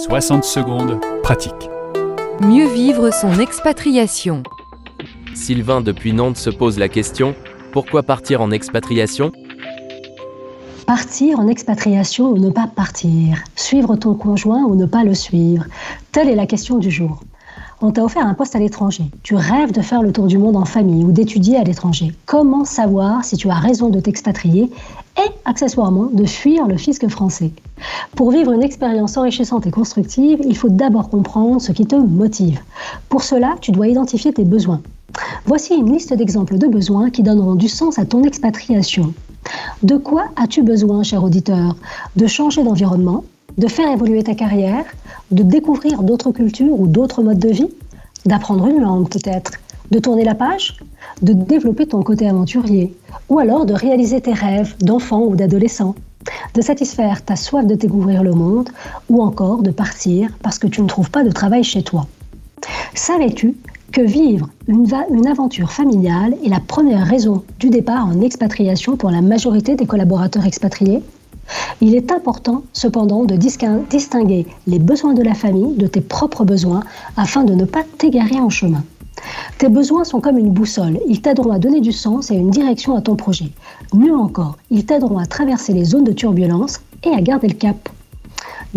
60 secondes, pratique. Mieux vivre son expatriation. Sylvain depuis Nantes se pose la question, pourquoi partir en expatriation? Partir en expatriation ou ne pas partir? Suivre ton conjoint ou ne pas le suivre? Telle est la question du jour. On t'a offert un poste à l'étranger. Tu rêves de faire le tour du monde en famille ou d'étudier à l'étranger. Comment savoir si tu as raison de t'expatrier et, accessoirement, de fuir le fisc français? Pour vivre une expérience enrichissante et constructive, il faut d'abord comprendre ce qui te motive. Pour cela, tu dois identifier tes besoins. Voici une liste d'exemples de besoins qui donneront du sens à ton expatriation. De quoi as-tu besoin, cher auditeur? De changer d'environnement, de faire évoluer ta carrière, de découvrir d'autres cultures ou d'autres modes de vie, d'apprendre une langue peut-être, de tourner la page, de développer ton côté aventurier, ou alors de réaliser tes rêves d'enfant ou d'adolescent, de satisfaire ta soif de découvrir le monde, ou encore de partir parce que tu ne trouves pas de travail chez toi. Savais-tu que vivre une, aventure familiale est la première raison du départ en expatriation pour la majorité des collaborateurs expatriés? Il est important cependant de distinguer les besoins de la famille de tes propres besoins afin de ne pas t'égarer en chemin. Tes besoins sont comme une boussole, ils t'aideront à donner du sens et une direction à ton projet. Mieux encore, ils t'aideront à traverser les zones de turbulence et à garder le cap.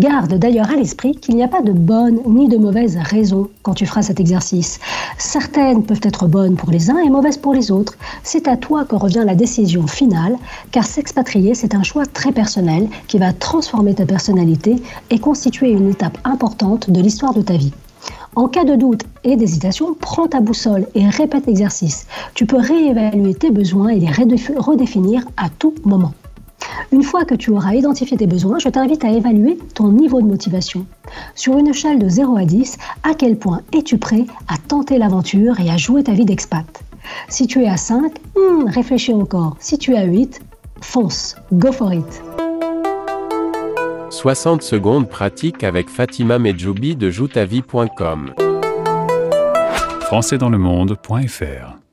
Garde d'ailleurs à l'esprit qu'il n'y a pas de bonne ni de mauvaise raison quand tu feras cet exercice. Certaines peuvent être bonnes pour les uns et mauvaises pour les autres. C'est à toi que revient la décision finale, car s'expatrier, c'est un choix très personnel qui va transformer ta personnalité et constituer une étape importante de l'histoire de ta vie. En cas de doute et d'hésitation, prends ta boussole et répète l'exercice. Tu peux réévaluer tes besoins et les redéfinir à tout moment. Une fois que tu auras identifié tes besoins, je t'invite à évaluer ton niveau de motivation. Sur une échelle de 0 à 10, à quel point es-tu prêt à tenter l'aventure et à jouer ta vie d'expat? Si tu es à 5, hmm, réfléchis encore. Si tu es à 8, fonce, go for it. 60 secondes pratiques avec Fatima Medjoubi de joutavie.com. Françaisdanslemonde.fr